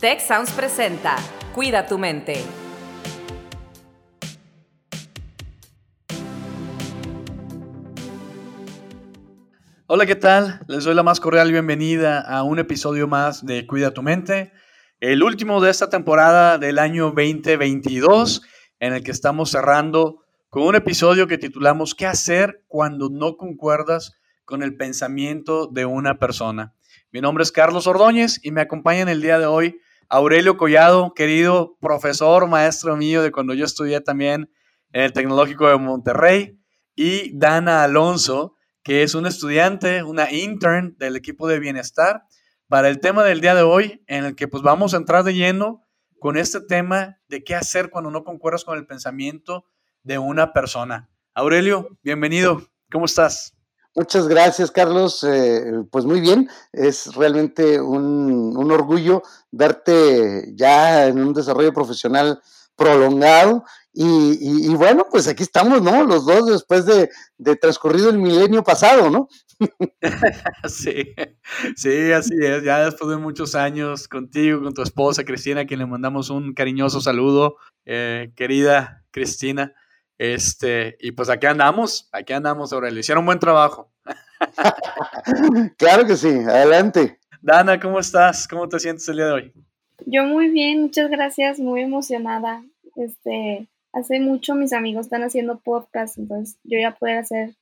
Tech Sounds presenta Cuida tu mente. Hola, ¿qué tal? Les doy la más cordial bienvenida a un episodio más de Cuida tu mente, el último de esta temporada del año 2022, en el que estamos cerrando con un episodio que titulamos ¿Qué hacer cuando no concuerdas con el pensamiento de una persona? Mi nombre es Carlos Ordóñez y me acompaña en el día de hoy Aurelio Collado, querido profesor, maestro mío de cuando yo estudié también en el Tecnológico de Monterrey, y Dana Alonso, que es una estudiante, una intern del equipo de bienestar, para el tema del día de hoy, en el que pues vamos a entrar de lleno con este tema de qué hacer cuando no concuerdas con el pensamiento de una persona. Aurelio, bienvenido, ¿cómo estás? Muchas gracias, Carlos. Eh, pues muy bien, es realmente un, orgullo verte ya en un desarrollo profesional prolongado. Y, y, bueno, pues aquí estamos, ¿no? Los dos después de, de transcurrido el milenio pasado, ¿no? sí, sí, así es. Ya después de muchos años contigo, con tu esposa Cristina, a quien le mandamos un cariñoso saludo, eh, querida Cristina. Este, y pues aquí andamos, aquí andamos, Aurelio. Hicieron un buen trabajo. claro que sí, adelante. Dana, ¿cómo estás? ¿Cómo te sientes el día de hoy? Yo muy bien, muchas gracias, muy emocionada. Este, hace mucho mis amigos están haciendo podcast, entonces yo ya poder hacer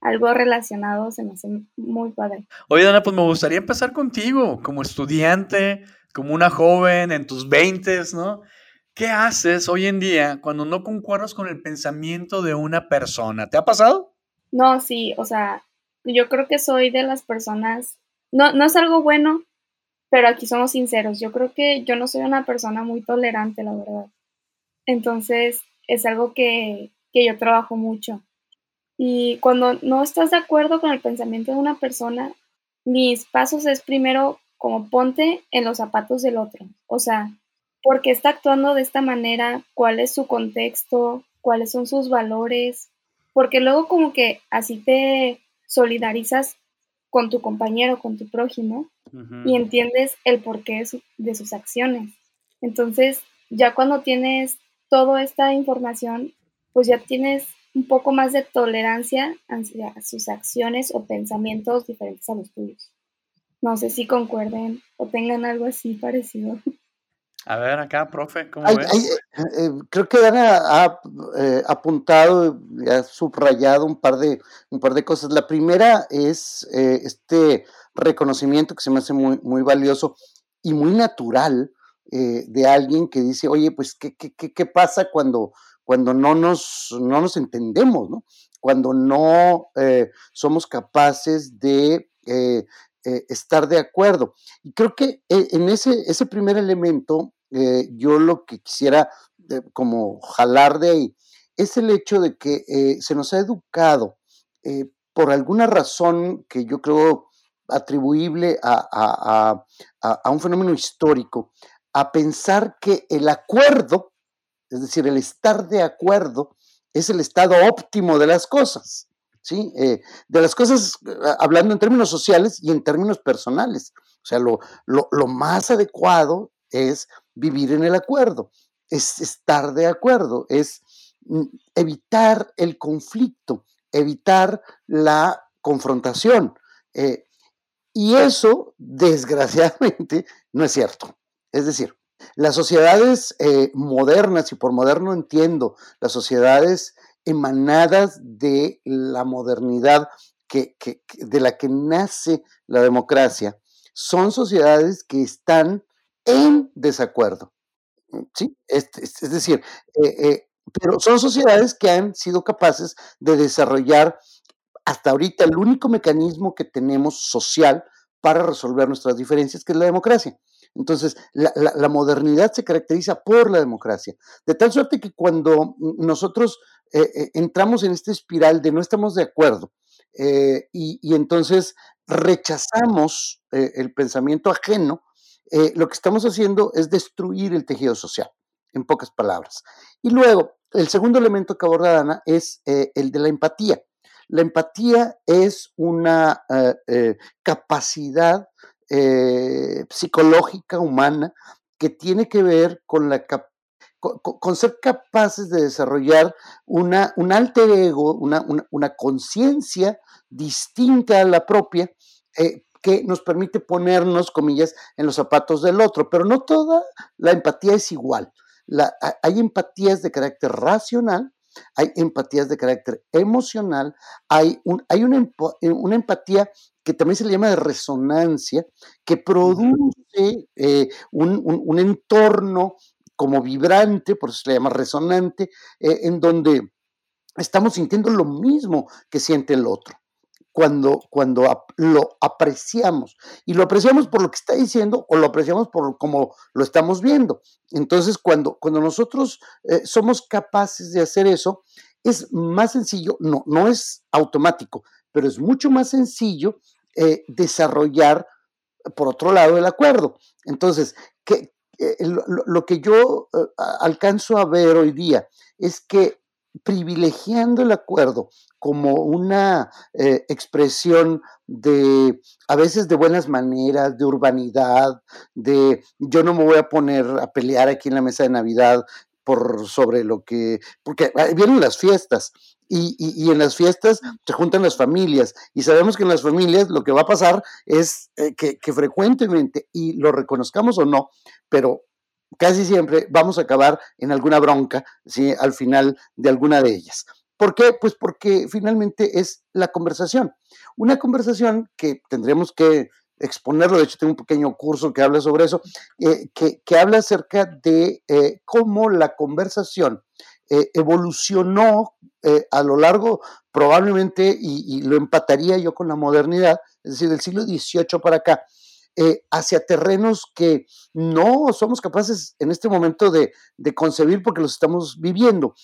algo relacionado se me hace muy padre. Oye, Dana, pues me gustaría empezar contigo, como estudiante, como una joven en tus veintes, ¿no? ¿Qué haces hoy en día cuando no concuerdas con el pensamiento de una persona? ¿Te ha pasado? No, sí, o sea, yo creo que soy de las personas, no, no es algo bueno, pero aquí somos sinceros. Yo creo que yo no soy una persona muy tolerante, la verdad. Entonces, es algo que, que yo trabajo mucho. Y cuando no estás de acuerdo con el pensamiento de una persona, mis pasos es primero como ponte en los zapatos del otro. O sea, por qué está actuando de esta manera, cuál es su contexto, cuáles son sus valores, porque luego como que así te solidarizas con tu compañero, con tu prójimo y entiendes el porqué de, sus acciones. Entonces, ya cuando tienes toda esta información, pues ya tienes un poco más de tolerancia hacia sus acciones o pensamientos diferentes a los tuyos. No sé si concuerden o tengan algo así parecido. A ver, acá, profe, ¿cómo ves? Eh, eh, creo que Dana ha eh, apuntado y ha subrayado un par de, un par de cosas. La primera es este reconocimiento que se me hace muy, muy valioso y muy natural de alguien que dice, oye, pues, ¿qué, qué, qué pasa cuando, cuando no, nos, no nos entendemos, ¿no? Cuando no somos capaces de estar de acuerdo. Y creo que en ese, ese primer elemento eh, yo lo que quisiera eh, como jalar de ahí es el hecho de que eh, se nos ha educado por alguna razón que yo creo atribuible a, un fenómeno histórico, a pensar que el acuerdo, es decir, el estar de acuerdo, es el estado óptimo de las cosas. ¿Sí? de las cosas, hablando en términos sociales y en términos personales. O sea, lo, lo más adecuado es vivir en el acuerdo, es estar de acuerdo, es mm, evitar el conflicto, evitar la confrontación. Eh, y eso, desgraciadamente, no es cierto. Es decir, las sociedades eh, modernas, y por moderno entiendo, las sociedades emanadas de la modernidad que, de la que nace la democracia, son sociedades que están en desacuerdo. ¿sí? Es, decir, eh, eh, pero son sociedades que han sido capaces de desarrollar hasta ahorita el único mecanismo que tenemos social para resolver nuestras diferencias, que es la democracia. Entonces, la, modernidad se caracteriza por la democracia, de tal suerte que cuando nosotros eh, entramos en esta espiral de no estamos de acuerdo y, y, entonces rechazamos el pensamiento ajeno, eh, lo que estamos haciendo es destruir el tejido social, en pocas palabras. Y luego, el segundo elemento que aborda Ana es eh, el de la empatía. La empatía es una eh, psicológica humana que tiene que ver con la con, ser capaces de desarrollar una, un alter ego, una, una, conciencia distinta a la propia, eh, que nos permite ponernos, comillas, en los zapatos del otro. Pero no toda la empatía es igual. hay empatías de carácter racional, hay empatías de carácter emocional, hay, un, hay una, una, empatía que también se le llama de resonancia, que produce eh, un, entorno como vibrante, por eso se le llama resonante, eh, en donde estamos sintiendo lo mismo que siente el otro. Cuando, cuando lo apreciamos. Y lo apreciamos por lo que está diciendo o lo apreciamos por cómo lo estamos viendo. Entonces, cuando, cuando nosotros eh, somos capaces de hacer eso, es más sencillo, no, no es automático, pero es mucho más sencillo eh, desarrollar, por otro lado, el acuerdo. Entonces, que, eh, lo, que yo eh, alcanzo a ver hoy día es que privilegiando el acuerdo como una expresión de, a veces de buenas maneras, de urbanidad, de yo no me voy a poner a pelear aquí en la mesa de Navidad por sobre lo que, porque vienen las fiestas y, y, en las fiestas se juntan las familias y sabemos que en las familias lo que va a pasar es eh, que, que, frecuentemente, y lo reconozcamos o no, pero casi siempre vamos a acabar en alguna bronca ¿sí? al final de alguna de ellas. ¿Por qué? Pues porque finalmente es la conversación. Una conversación que tendremos que exponerlo, de hecho tengo un pequeño curso que habla sobre eso, eh, que, que, habla acerca de eh, cómo la conversación eh, evolucionó a lo largo, probablemente, y, lo empataría yo con la modernidad, es decir, del siglo XVIII para acá, hacia terrenos que no somos capaces en este momento de, de concebir porque los estamos viviendo.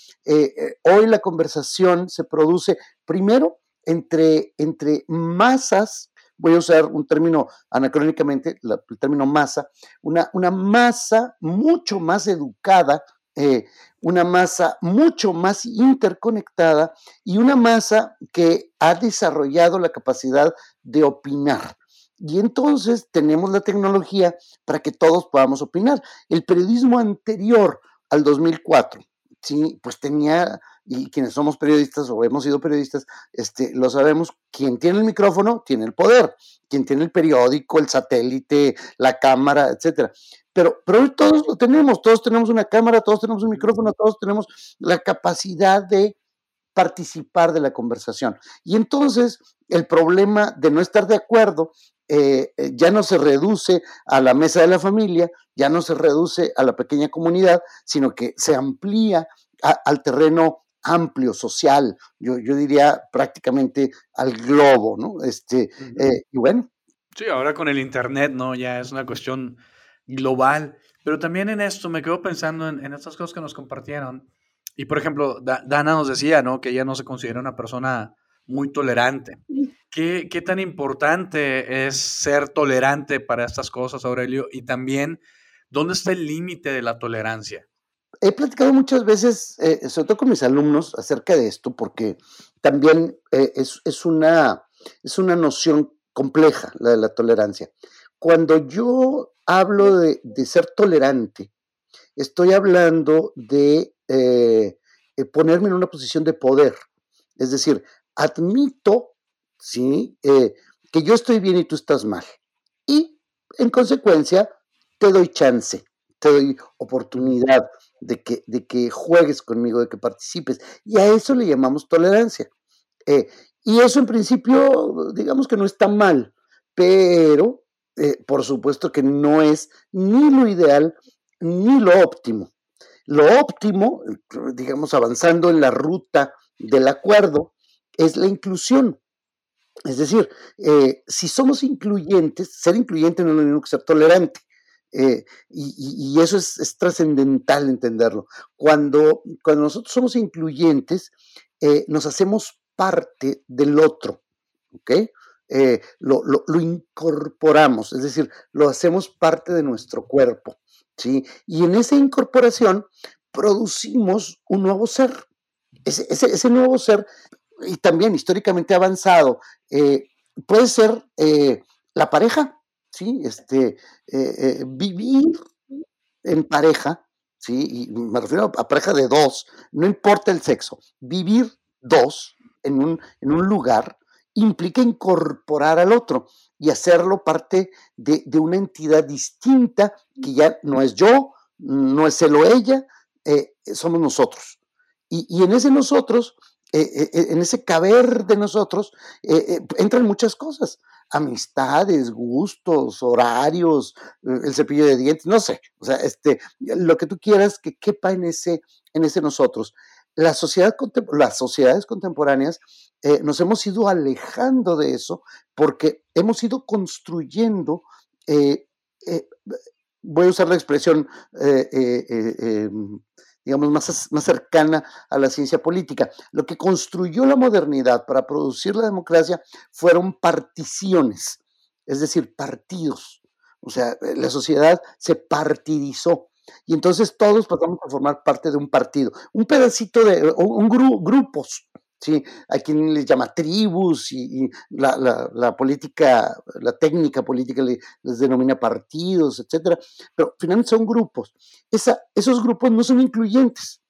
hoy la conversación se produce primero entre, entre masas voy a usar un término anacrónicamente, el término masa, una, una masa mucho más educada, eh, una masa mucho más interconectada y una masa que ha desarrollado la capacidad de opinar. Y entonces tenemos la tecnología para que todos podamos opinar. El periodismo anterior al 2004, sí, pues tenía y quienes somos periodistas o hemos sido periodistas, este, lo sabemos, quien tiene el micrófono tiene el poder, quien tiene el periódico, el satélite, la cámara, etcétera. Pero, pero hoy todos lo tenemos, todos tenemos una cámara, todos tenemos un micrófono, todos tenemos la capacidad de participar de la conversación. Y entonces el problema de no estar de acuerdo eh, eh, ya no se reduce a la mesa de la familia, ya no se reduce a la pequeña comunidad, sino que se amplía al terreno amplio, social, yo, yo diría prácticamente al globo, ¿no? Este, eh, y bueno. Sí, ahora con el Internet, ¿no? Ya es una cuestión global, pero también en esto me quedo pensando en, en estas cosas que nos compartieron. Y por ejemplo, Dana nos decía, ¿no? Que ella no se considera una persona muy tolerante. ¿Qué, ¿Qué, tan importante es ser tolerante para estas cosas, Aurelio? Y también, ¿dónde está el límite de la tolerancia? he platicado muchas veces, eh, sobre todo con mis alumnos, acerca de esto, porque también eh, es, una, es una noción compleja la de la tolerancia. Cuando yo hablo de, ser tolerante, estoy hablando de eh, ponerme en una posición de poder. Es decir, admito ¿sí? que yo estoy bien y tú estás mal. Y en consecuencia, te doy chance, te doy oportunidad, de que, de que juegues conmigo, de que participes. Y a eso le llamamos tolerancia. Eh, y eso en principio, digamos que no está mal, pero eh, por supuesto que no es ni lo ideal ni lo óptimo. Lo óptimo, digamos, avanzando en la ruta del acuerdo, es la inclusión. Es decir, eh, si somos incluyentes, ser incluyente no es lo mismo que ser tolerante. Eh, y, eso es, trascendental entenderlo. Cuando, cuando nosotros somos incluyentes, eh, nos hacemos parte del otro. Eh, lo, incorporamos, es decir, lo hacemos parte de nuestro cuerpo, ¿sí? Y en esa incorporación producimos un nuevo ser. Ese, ese, nuevo ser, y también históricamente avanzado, puede ser la pareja, ¿sí? Este, eh, eh, vivir en pareja, ¿sí? Y me refiero a pareja de dos, no importa el sexo, vivir dos en un, en un lugar implica incorporar al otro y hacerlo parte de, una entidad distinta que ya no es yo, no es él o ella, eh, somos nosotros. Y, en ese nosotros, eh, eh, en ese caber de nosotros, entran muchas cosas amistades, gustos, horarios, el cepillo de dientes, no sé, o sea, este, lo que tú quieras que quepa en ese, en ese nosotros. Las sociedades contemporáneas eh, nos hemos ido alejando de eso porque hemos ido construyendo, eh, eh, voy a usar la expresión, em, digamos, más, más cercana a la ciencia política. Lo que construyó la modernidad para producir la democracia fueron particiones, es decir, partidos. O sea, la sociedad se partidizó. Y entonces todos pasamos a formar parte de un partido, un pedacito de, un grupos, ¿sí? Hay quien les llama tribus y, la, política, la técnica política les, denomina partidos, etcétera, pero finalmente son grupos. esos grupos no son incluyentes,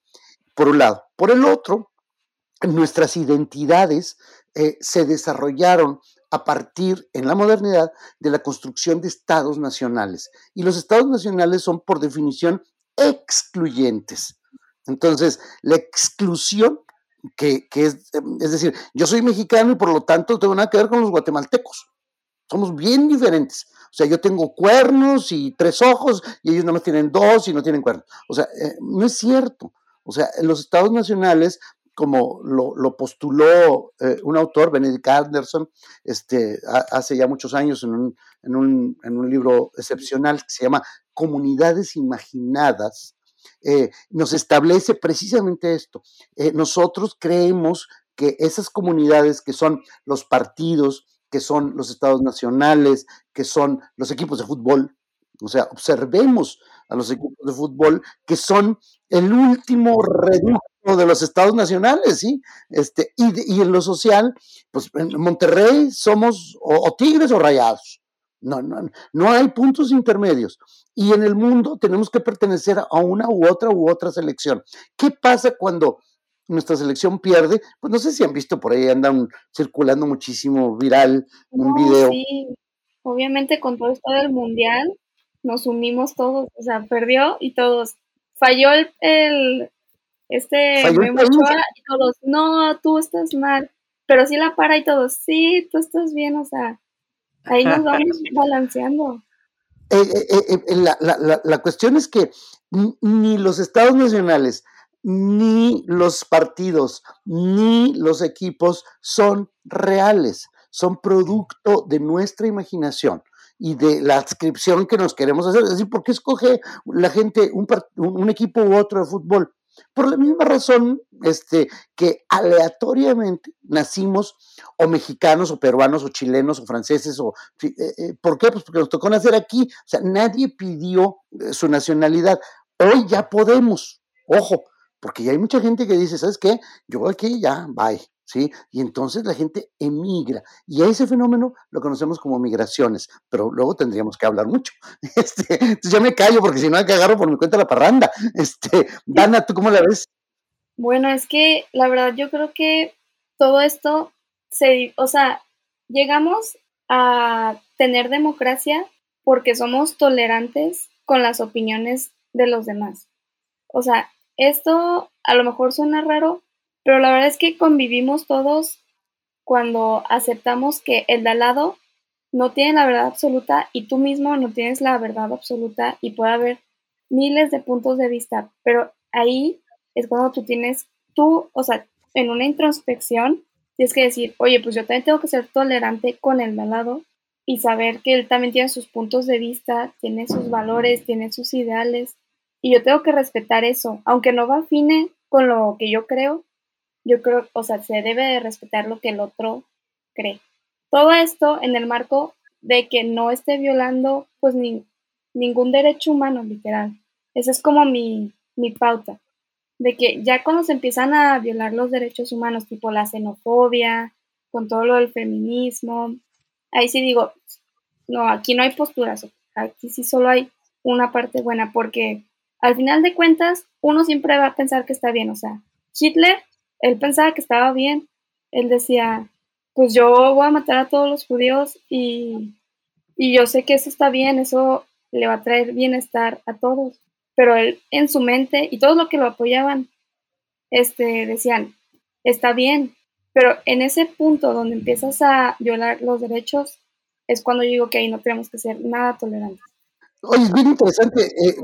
por un lado. Por el otro, nuestras identidades eh, se desarrollaron a partir en la modernidad de la construcción de estados nacionales. Y los estados nacionales son por definición excluyentes. Entonces, la exclusión que, es, es decir, yo soy mexicano y por lo tanto tengo nada que ver con los guatemaltecos. Somos bien diferentes. O sea, yo tengo cuernos y tres ojos y ellos nomás tienen dos y no tienen cuernos. O sea, eh, no es cierto. O sea, en los estados nacionales como lo, postuló eh, un autor, Benedict Anderson, este, hace ya muchos años en un, en, un, en un, libro excepcional que se llama Comunidades Imaginadas, eh, nos establece precisamente esto. Eh, nosotros creemos que esas comunidades que son los partidos, que son los estados nacionales, que son los equipos de fútbol, o sea, observemos a los equipos de fútbol que son el último reducto de los estados nacionales, ¿sí? Este, y, en lo social, pues en Monterrey somos o, tigres o rayados. No, no, no hay puntos intermedios. Y en el mundo tenemos que pertenecer a una u otra u otra selección. ¿Qué pasa cuando nuestra selección pierde? Pues no sé si han visto por ahí, andan circulando muchísimo viral un video. Sí, obviamente con todo esto del mundial nos unimos todos, o sea, perdió y todos. Falló el, este y todos, no, tú estás mal, pero sí la para y todos, sí, tú estás bien, o sea, ahí nos vamos balanceando. Eh, eh, eh, la, la, la, cuestión es que ni los estados nacionales, ni los partidos, ni los equipos son reales, son producto de nuestra imaginación y de la adscripción que nos queremos hacer. Es decir, ¿por qué escoge la gente un, un equipo u otro de fútbol? Por la misma razón este, que aleatoriamente nacimos o mexicanos o peruanos o chilenos o franceses o eh, eh, ¿por qué? Pues porque nos tocó nacer aquí, o sea, nadie pidió eh, su nacionalidad. Hoy ya podemos, ojo, porque ya hay mucha gente que dice, ¿sabes qué? Yo aquí ya, bye. ¿Sí? Y entonces la gente emigra. Y a ese fenómeno lo conocemos como migraciones, pero luego tendríamos que hablar mucho. Este, entonces ya me callo porque si no, que agarro por mi cuenta la parranda. Este, Dana, ¿tú cómo la ves? Bueno, es que la verdad yo creo que todo esto se, o sea, llegamos a tener democracia porque somos tolerantes con las opiniones de los demás. O sea, esto a lo mejor suena raro, pero la verdad es que convivimos todos cuando aceptamos que el de al lado no tiene la verdad absoluta y tú mismo no tienes la verdad absoluta y puede haber miles de puntos de vista, pero ahí es cuando tú tienes, tú, o sea, en una introspección, tienes que decir, oye, pues yo también tengo que ser tolerante con el de al lado y saber que él también tiene sus puntos de vista, tiene sus valores, tiene sus ideales y yo tengo que respetar eso, aunque no va afine con lo que yo creo, yo creo, o sea, se debe de respetar lo que el otro cree. Todo esto en el marco de que no esté violando pues ni, ningún derecho humano, literal. Esa es como mi, mi pauta. De que ya cuando se empiezan a violar los derechos humanos, tipo la xenofobia, con todo lo del feminismo, ahí sí digo, no, aquí no hay posturas, aquí sí solo hay una parte buena, porque al final de cuentas, uno siempre va a pensar que está bien. O sea, Hitler, él pensaba que estaba bien. Él decía, pues yo voy a matar a todos los judíos y, y yo sé que eso está bien, eso le va a traer bienestar a todos. Pero él en su mente y todos los que lo apoyaban, este, decían, está bien. Pero en ese punto donde empiezas a violar los derechos, es cuando yo digo que ahí no tenemos que ser nada tolerantes. Oye, es bien interesante. Eh,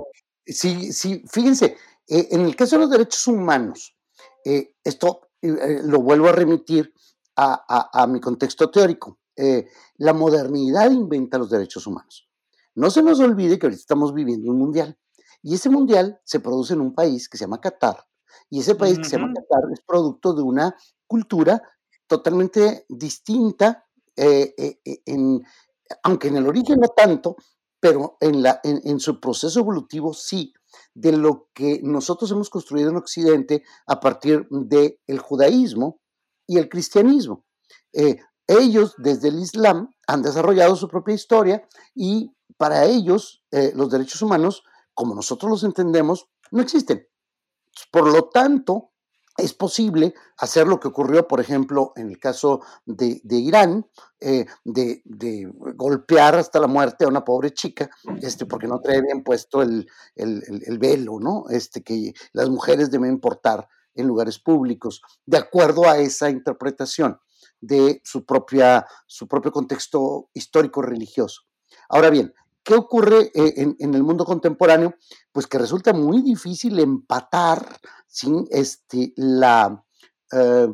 sí, sí, fíjense, eh, en el caso de los derechos humanos, eh, esto lo vuelvo a remitir a, mi contexto teórico. la modernidad inventa los derechos humanos. No se nos olvide que ahorita estamos viviendo un mundial. Y ese mundial se produce en un país que se llama Qatar. Y ese país que se llama Qatar es producto de una cultura totalmente distinta, en, aunque en el origen no tanto, pero en, la, en, su proceso evolutivo sí, de lo que nosotros hemos construido en Occidente a partir del judaísmo y el cristianismo. Eh, ellos, desde el Islam, han desarrollado su propia historia y para ellos eh, los derechos humanos, como nosotros los entendemos, no existen. Por lo tanto, es posible hacer lo que ocurrió, por ejemplo, en el caso de, Irán, eh, de, golpear hasta la muerte a una pobre chica, este, porque no trae bien puesto el, velo, ¿no? Este, que las mujeres deben portar en lugares públicos, de acuerdo a esa interpretación de su, propia, su propio contexto histórico-religioso. Ahora bien, ¿Qué ocurre eh, en, el mundo contemporáneo? Pues que resulta muy difícil empatar sin este, la, eh,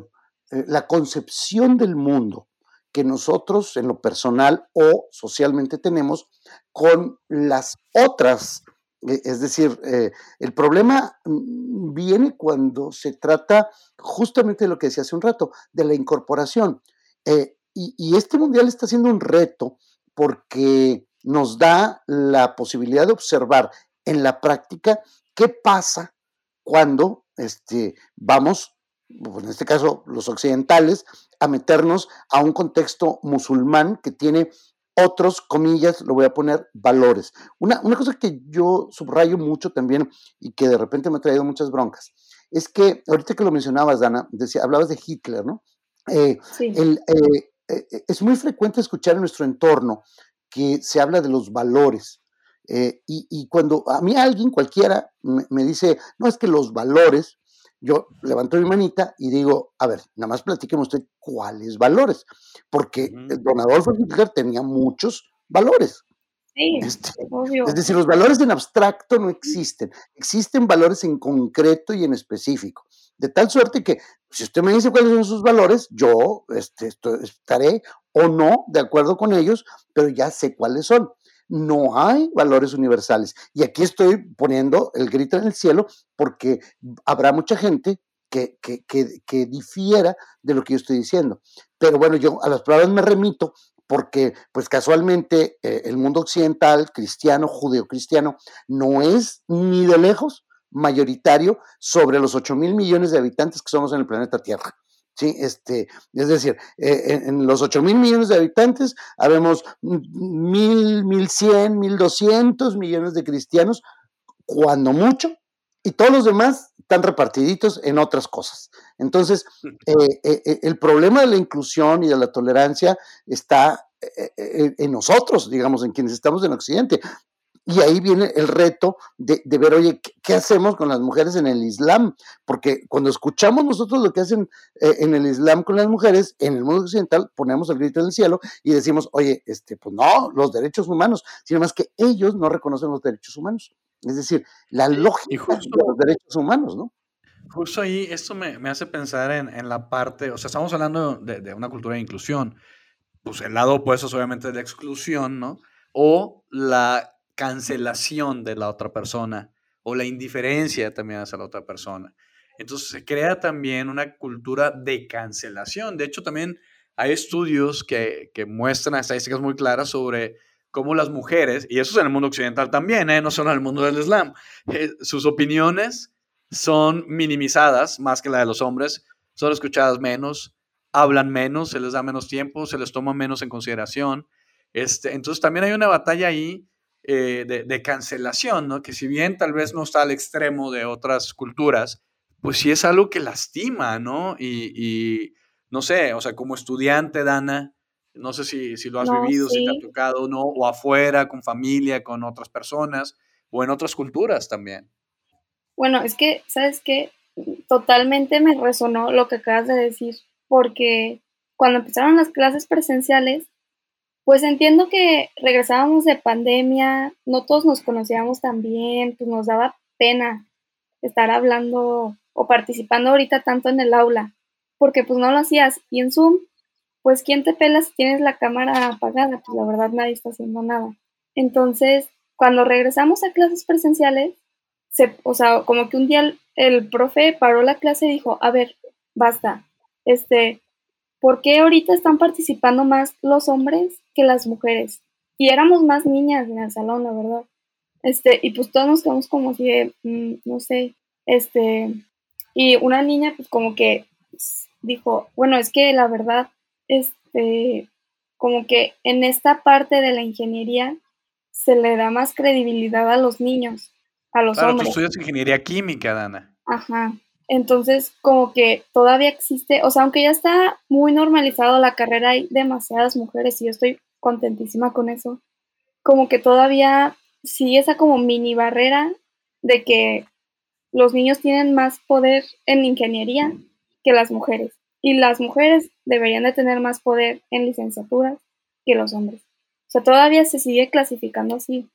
eh, la concepción del mundo que nosotros en lo personal o socialmente tenemos con las otras. Es decir, el problema mm, viene cuando se trata justamente de lo que decía hace un rato, de la incorporación. y, este mundial está siendo un reto porque nos da la posibilidad de observar en la práctica qué pasa cuando este, vamos, en este caso los occidentales, a meternos a un contexto musulmán que tiene otros, comillas, lo voy a poner, valores. Una, una, cosa que yo subrayo mucho también y que de repente me ha traído muchas broncas, es que ahorita que lo mencionabas, Dana, decía, hablabas de Hitler, ¿no? Eh, sí. el, eh, eh, es muy frecuente escuchar en nuestro entorno que se habla de los valores. Eh, y, cuando a mí alguien, cualquiera, me, dice, no es que los valores, yo levanto mi manita y digo, a ver, nada más platíqueme usted cuáles valores, porque don Adolfo Hitler tenía muchos valores. Sí, este, obvio. Es decir, los valores en abstracto no existen, existen valores en concreto y en específico. De tal suerte que si usted me dice cuáles son sus valores, yo este, estaré o no de acuerdo con ellos, pero ya sé cuáles son. No hay valores universales. Y aquí estoy poniendo el grito en el cielo porque habrá mucha gente que, que, difiera de lo que yo estoy diciendo. Pero bueno, yo a las palabras me remito porque pues casualmente eh, el mundo occidental, cristiano, judeo-cristiano, no es ni de lejos mayoritario sobre los 8 mil millones de habitantes que somos en el planeta Tierra. ¿sí? Este, es decir, eh, en, los 8 mil millones de habitantes habemos mil, mil cien, mil doscientos millones de cristianos, cuando mucho, y todos los demás están repartiditos en otras cosas. Entonces, eh, eh, el problema de la inclusión y de la tolerancia está en nosotros, digamos, en quienes estamos en Occidente. Y ahí viene el reto de, ver, oye, ¿qué, hacemos con las mujeres en el Islam? Porque cuando escuchamos nosotros lo que hacen eh, en el Islam con las mujeres, en el mundo occidental ponemos el grito en el cielo y decimos, oye, este, pues no, los derechos humanos, sino más que ellos no reconocen los derechos humanos. Es decir, la lógica de los derechos humanos, ¿no? Justo ahí, esto me, hace pensar en, la parte, o sea, estamos hablando de, de, una cultura de inclusión, pues el lado opuesto es obviamente de exclusión, ¿no? O la cancelación de la otra persona o la indiferencia también hacia la otra persona. Entonces se crea también una cultura de cancelación. De hecho, también hay estudios que, muestran estadísticas muy claras sobre cómo las mujeres, y eso es en el mundo occidental también, ¿eh? no solo en el mundo del Islam, eh, sus opiniones son minimizadas más que la de los hombres, son escuchadas menos, hablan menos, se les da menos tiempo, se les toma menos en consideración. Este, entonces también hay una batalla ahí eh, de, cancelación, ¿no? Que si bien tal vez no está al extremo de otras culturas, pues sí es algo que lastima, ¿no? Y, no sé, o sea, como estudiante, Dana, no sé si, si lo has vivido, si te ha tocado, ¿no? O afuera, con familia, con otras personas, o en otras culturas también. Bueno, es que, ¿sabes qué? Totalmente me resonó lo que acabas de decir, porque cuando empezaron las clases presenciales, pues entiendo que regresábamos de pandemia, no todos nos conocíamos tan bien, pues nos daba pena estar hablando o participando ahorita tanto en el aula, porque pues no lo hacías. Y en Zoom, pues ¿quién te pela si tienes la cámara apagada? Pues la verdad nadie está haciendo nada. Entonces, cuando regresamos a clases presenciales, se, o sea, como que un día el, el profe paró la clase y dijo, a ver, basta, este, ¿por qué ahorita están participando más los hombres que las mujeres? Y éramos más niñas en el salón, la verdad. Este, y pues todos nos quedamos como así mm, no sé, este, y una niña pues como que dijo, bueno, es que la verdad, este, como que en esta parte de la ingeniería se le da más credibilidad a los niños, a los claro, hombres. Tú estudias ingeniería química, Dana. Ajá. Entonces, como que todavía existe, o sea, aunque ya está muy normalizado la carrera, hay demasiadas mujeres y yo estoy contentísima con eso. Como que todavía sigue esa como mini barrera de que los niños tienen más poder en ingeniería que las mujeres. Y las mujeres deberían de tener más poder en licenciaturas que los hombres. O sea, todavía se sigue clasificando así.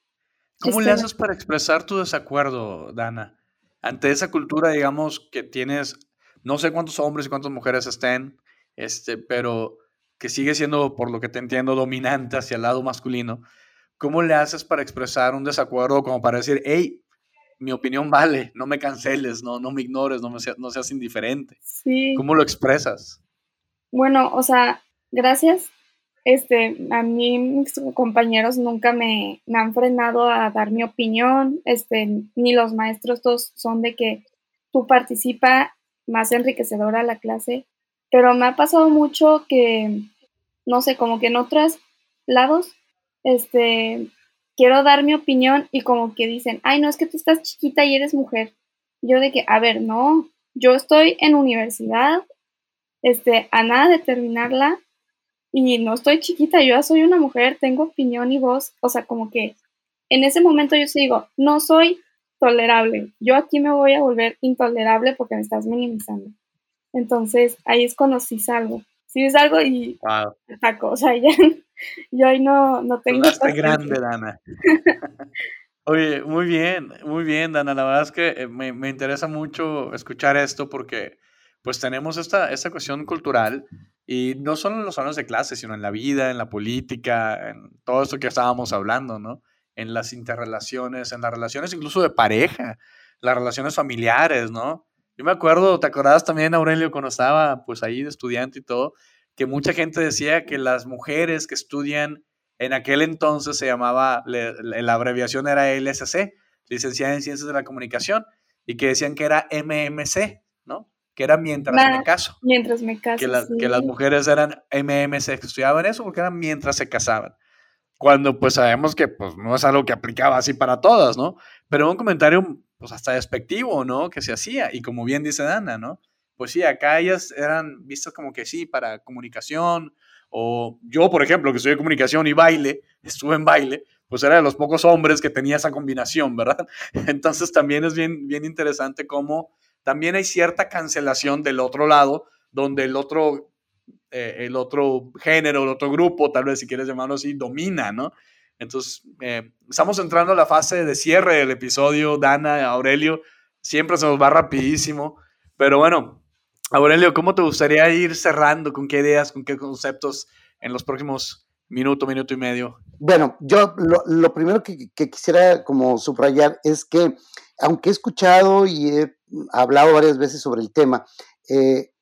¿Cómo le haces para expresar tu desacuerdo, Dana? Ante esa cultura, digamos, que tienes, no sé cuántos hombres y cuántas mujeres estén, este, pero que sigue siendo, por lo que te entiendo, dominante hacia el lado masculino, ¿cómo le haces para expresar un desacuerdo como para decir, hey, mi opinión vale, no me canceles, no, no me ignores, no, me no seas indiferente? Sí. ¿Cómo lo expresas? Bueno, o sea, gracias este, a mí mis compañeros nunca me, han frenado a dar mi opinión, este, ni los maestros todos son de que tú participa más enriquecedora la clase, pero me ha pasado mucho que, no sé, como que en otros lados, este, quiero dar mi opinión y como que dicen, ay, no, es que tú estás chiquita y eres mujer. Yo de que, a ver, no, yo estoy en universidad, este, a nada de terminarla, y no estoy chiquita, yo ya soy una mujer, tengo opinión y voz, o sea, como que en ese momento yo sí digo, no soy tolerable, yo aquí me voy a volver intolerable porque me estás minimizando. Entonces ahí es cuando sí salgo, sí es algo y wow. ataco, o sea, ya, yo ahí no, no tengo... grande, Dana. Oye, muy bien, muy bien, Dana. La verdad es que eh, me, me interesa mucho escuchar esto porque pues tenemos esta, esta cuestión cultural y no solo en los salones de clase, sino en la vida, en la política, en todo esto que estábamos hablando, ¿no? En las interrelaciones, en las relaciones incluso de pareja, las relaciones familiares, ¿no? Yo me acuerdo, ¿te acordabas también, Aurelio, cuando estaba pues ahí de estudiante y todo, que mucha gente decía que las mujeres que estudian en aquel entonces se llamaba, la abreviación era LSC, licenciada en Ciencias de la Comunicación, y que decían que era MMC. Que era mientras me caso. Mientras me caso. Que, que las mujeres eran MMC, que estudiaban eso porque eran mientras se casaban. Cuando pues sabemos que pues no es algo que aplicaba así para todas, ¿no? Pero un comentario pues hasta despectivo, ¿no? Que se hacía. Y como bien dice Dana, ¿no? Pues sí, acá ellas eran vistas como que sí, para comunicación. O yo, por ejemplo, que estudié comunicación y baile, estuve en baile, pues era de los pocos hombres que tenía esa combinación, ¿verdad? Entonces también es bien, bien interesante cómo también hay cierta cancelación del otro lado, donde el otro, eh, el otro género, el otro grupo, tal vez si quieres llamarlo así, domina, ¿no? Entonces, eh, estamos entrando a la fase de cierre del episodio, Dana, Aurelio, siempre se nos va rapidísimo, pero bueno, Aurelio, ¿cómo te gustaría ir cerrando? ¿Con qué ideas, con qué conceptos en los próximos minuto, minuto y medio? Bueno, yo lo, primero que, que, quisiera como subrayar es que, aunque he escuchado y he hablado varias veces sobre el tema. Eh,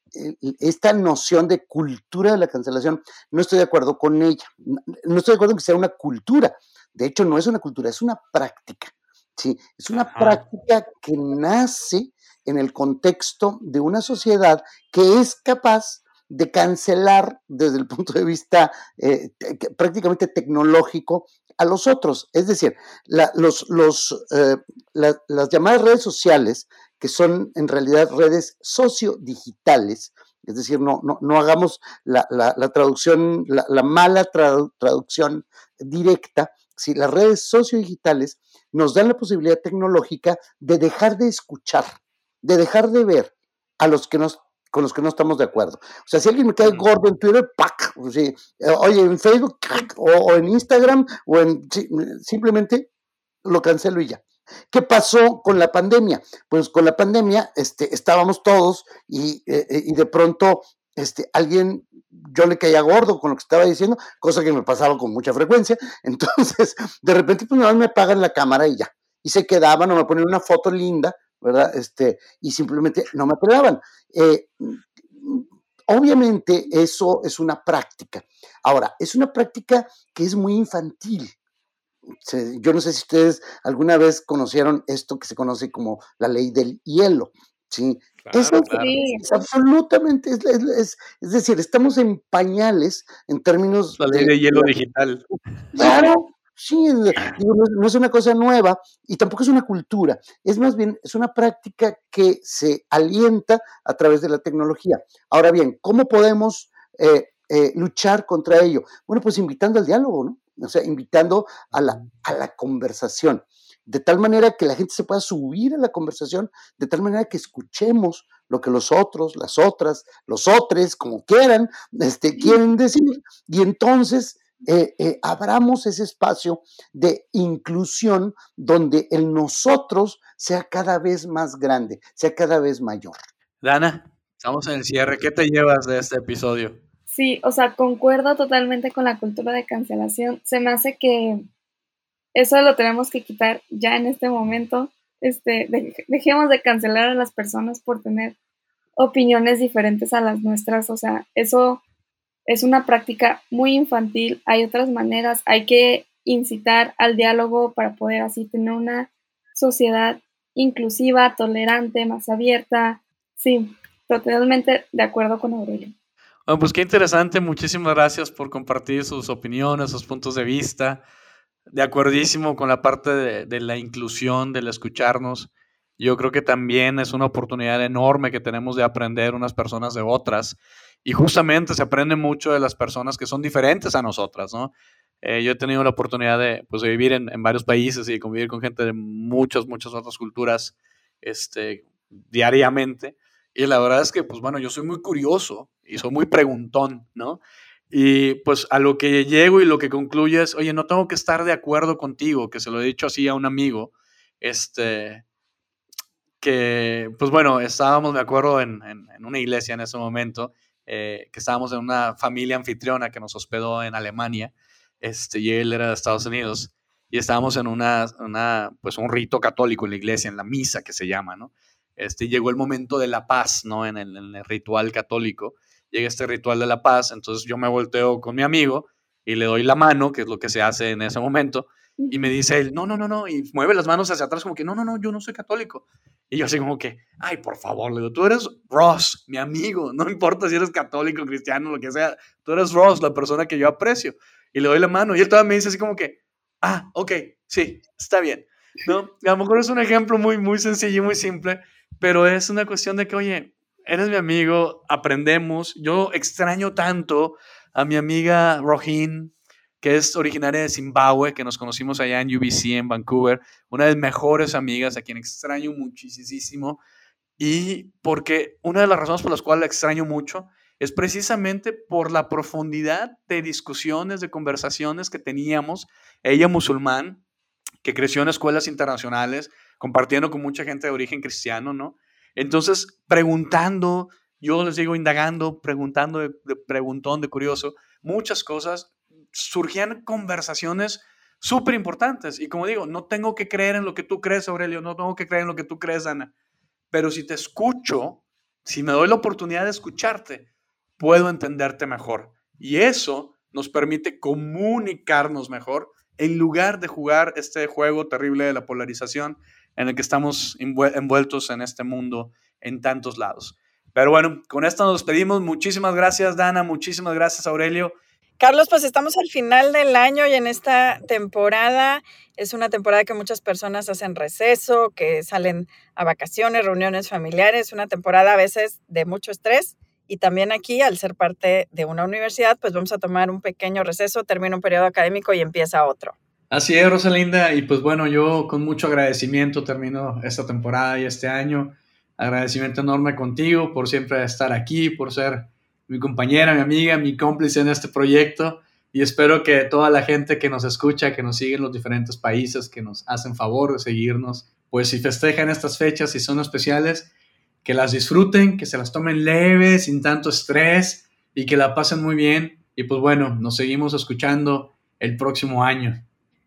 esta noción de cultura de la cancelación, no estoy de acuerdo con ella. No estoy de acuerdo en que sea una cultura. De hecho, no es una cultura, es una práctica. ¿sí? Es una práctica que nace en el contexto de una sociedad que es capaz de cancelar desde el punto de vista eh, prácticamente tecnológico a los otros. Es decir, eh, las llamadas redes sociales, que son en realidad redes sociodigitales, es decir, no, no, no hagamos la, traducción, la, mala traducción directa, si las redes sociodigitales nos dan la posibilidad tecnológica de dejar de escuchar, de dejar de ver a los que nos con los que no estamos de acuerdo. O sea, si alguien me cae gordo en Twitter, ¡pac! Eh, oye, en Facebook, o, en Instagram, o en simplemente lo cancelo y ya. ¿Qué pasó con la pandemia? Pues con la pandemia este, estábamos todos y, eh, eh, y de pronto este, alguien, yo le caía gordo con lo que estaba diciendo, cosa que me pasaba con mucha frecuencia. Entonces, de repente, pues nada más me apagan la cámara y ya. Y se quedaban o me ponían una foto linda ¿verdad? Este, y simplemente no me apelaban. Eh, obviamente eso es una práctica. Ahora, es una práctica que es muy infantil. Yo no sé si ustedes alguna vez conocieron esto que se conoce como la ley del hielo. Sí, es, absolutamente, es, decir, estamos en pañales en términos... La ley de, hielo digital. Claro, Sí, no, es una cosa nueva y tampoco es una cultura, es más bien, es una práctica que se alienta a través de la tecnología. Ahora bien, ¿cómo podemos eh, eh, luchar contra ello? Bueno, pues invitando al diálogo, ¿no? O sea, invitando a la, a la conversación, de tal manera que la gente se pueda subir a la conversación, de tal manera que escuchemos lo que los otros, las otras, los otros, como quieran, este, quieren decir, y entonces eh, eh, abramos ese espacio de inclusión donde el nosotros sea cada vez más grande, sea cada vez mayor. Dana, estamos en el cierre. ¿Qué te llevas de este episodio? Sí, o sea, concuerdo totalmente con la cultura de cancelación. Se me hace que eso lo tenemos que quitar ya en este momento. Este, dejemos de cancelar a las personas por tener opiniones diferentes a las nuestras. O sea, eso es una práctica muy infantil, hay otras maneras, hay que incitar al diálogo para poder así tener una sociedad inclusiva, tolerante, más abierta. Sí, totalmente de acuerdo con Aurelio. Bueno, pues qué interesante, muchísimas gracias por compartir sus opiniones, sus puntos de vista. De acuerdísimo con la parte de, de la inclusión, del escucharnos. Yo creo que también es una oportunidad enorme que tenemos de aprender unas personas de otras y justamente se aprende mucho de las personas que son diferentes a nosotras, ¿no? Eh, yo he tenido la oportunidad de, pues, de vivir en, varios países y convivir con gente de muchas, muchas otras culturas este, diariamente. Y la verdad es que, pues bueno, yo soy muy curioso y soy muy preguntón, ¿no? Y pues a lo que llego y lo que concluyo es, oye, no tengo que estar de acuerdo contigo, que se lo he dicho así a un amigo, este, que, pues bueno, estábamos, de acuerdo, en, en una iglesia en ese momento eh, que estábamos en una familia anfitriona que nos hospedó en Alemania, este, y él era de Estados Unidos, y estábamos en una, una, pues un rito católico en la iglesia, en la misa que se llama, ¿no? Este, llegó el momento de la paz, ¿no? En el, en el ritual católico, llega este ritual de la paz, entonces yo me volteo con mi amigo y le doy la mano, que es lo que se hace en ese momento, y me dice él, no, no, no, no, y mueve las manos hacia atrás como que, no, no, no, yo no soy católico. Y yo así como que, ay, por favor, le digo, tú eres Ross, mi amigo, no importa si eres católico, cristiano, lo que sea, tú eres Ross, la persona que yo aprecio. Y le doy la mano y él todavía me dice así como que, ah, ok, sí, está bien. ¿No? a lo mejor es un ejemplo muy, muy sencillo y muy simple, pero es una cuestión de que, oye, eres mi amigo, aprendemos. Yo extraño tanto a mi amiga Rohin, que es originaria de Zimbabue, que nos conocimos allá en UBC en Vancouver, una de mis mejores amigas, a quien extraño muchísimo, y porque una de las razones por las cuales la extraño mucho es precisamente por la profundidad de discusiones, de conversaciones que teníamos, ella musulmán, que creció en escuelas internacionales, compartiendo con mucha gente de origen cristiano, ¿no? Entonces, preguntando, yo les digo, indagando, preguntando, de, de preguntón, de curioso, muchas cosas, surgían conversaciones súper importantes. Y como digo, no tengo que creer en lo que tú crees, Aurelio, no tengo que creer en lo que tú crees, Ana. Pero si te escucho, si me doy la oportunidad de escucharte, puedo entenderte mejor. Y eso nos permite comunicarnos mejor en lugar de jugar este juego terrible de la polarización en el que estamos envueltos en este mundo en tantos lados. Pero bueno, con esto nos despedimos. Muchísimas gracias, Dana. Muchísimas gracias, Aurelio. Carlos, pues estamos al final del año y en esta temporada es una temporada que muchas personas hacen receso, que salen a vacaciones, reuniones familiares, una temporada a veces de mucho estrés y también aquí, al ser parte de una universidad, pues vamos a tomar un pequeño receso, termina un periodo académico y empieza otro. Así es, Rosalinda, y pues bueno, yo con mucho agradecimiento termino esta temporada y este año. Agradecimiento enorme contigo por siempre estar aquí, por ser mi compañera, mi amiga, mi cómplice en este proyecto. Y espero que toda la gente que nos escucha, que nos sigue en los diferentes países, que nos hacen favor de seguirnos, pues si festejan estas fechas y son especiales, que las disfruten, que se las tomen leves, sin tanto estrés y que la pasen muy bien. Y pues bueno, nos seguimos escuchando el próximo año.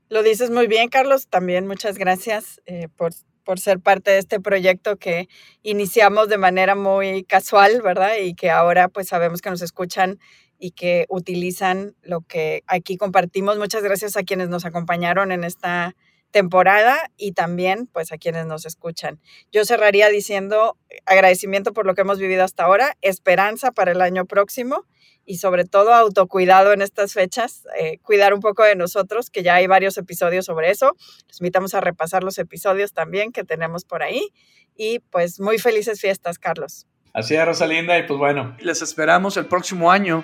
Lo dices muy bien, Carlos. También muchas gracias eh, por, por ser parte de este proyecto que iniciamos de manera muy casual, ¿verdad? Y que ahora pues sabemos que nos escuchan y que utilizan lo que aquí compartimos. Muchas gracias a quienes nos acompañaron en esta temporada y también pues a quienes nos escuchan. Yo cerraría diciendo agradecimiento por lo que hemos vivido hasta ahora, esperanza para el año próximo y sobre todo autocuidado en estas fechas, eh, cuidar un poco de nosotros, que ya hay varios episodios sobre eso. Les invitamos a repasar los episodios también que tenemos por ahí y pues muy felices fiestas, Carlos. Así es, Rosalinda, y pues bueno, les esperamos el próximo año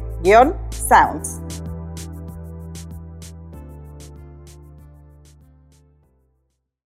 tech-sounds.